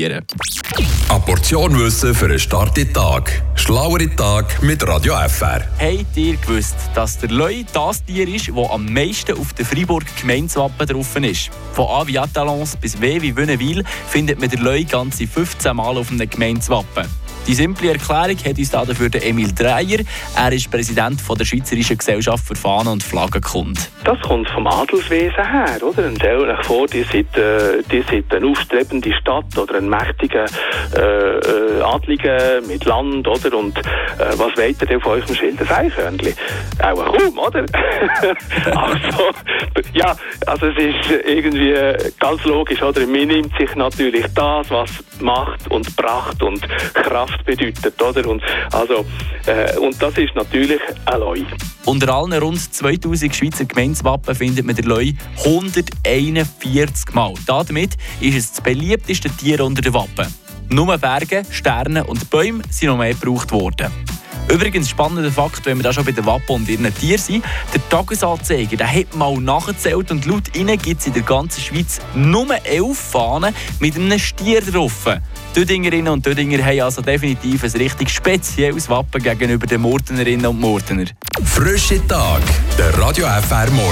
Eine Portion Wissen für einen starken Tag. Schlauere Tag mit Radio FR. Habt ihr gewusst, dass der Leu das Tier ist, das am meisten auf der Freiburg Gemeinswappen drauf ist? Von A wie Atalons bis W wie Wünnewil findet man der Leu ganze 15 Mal auf einem Gemeinswappen. Die simple Erklärung hat uns dafür Emil Dreyer. Er ist Präsident der Schweizerischen Gesellschaft für Fahnen und Flaggenkunde. Das kommt vom Adelswesen her, oder? Und stellt euch vor, die sind, äh, die sind eine aufstrebende Stadt oder ein mächtiger äh, äh, Adliger mit Land, oder? Und äh, was wollt ihr denn von eurem Schild? Ein Eichhörnchen? Auch kaum, oder? also, ja, also es ist irgendwie ganz logisch, oder? Man nimmt sich natürlich das, was Macht und Pracht und Kraft bedeutet, oder? Und, also, äh, und das ist natürlich ein Leu. Unter allen rund 2000 Schweizer Gemeinswappen findet man den Leu 141 Mal. Damit ist es das beliebteste Tier unter den Wappen. Nur Berge, Sterne und Bäume sind noch mehr gebraucht worden. Übrigens, spannender Fakt, wenn wir da schon bei den Wappen und ihren Tieren sind, der Tagesanzeiger, der hat mal nachgezählt und laut ihnen gibt es in der ganzen Schweiz nur elf Fahnen mit einem Stier drauf. Dödingerinnen und Dödinger haben also definitiv ein richtig spezielles Wappen gegenüber den Murtenerinnen und Murtener. Frische Tag, der Radio FR Morgen.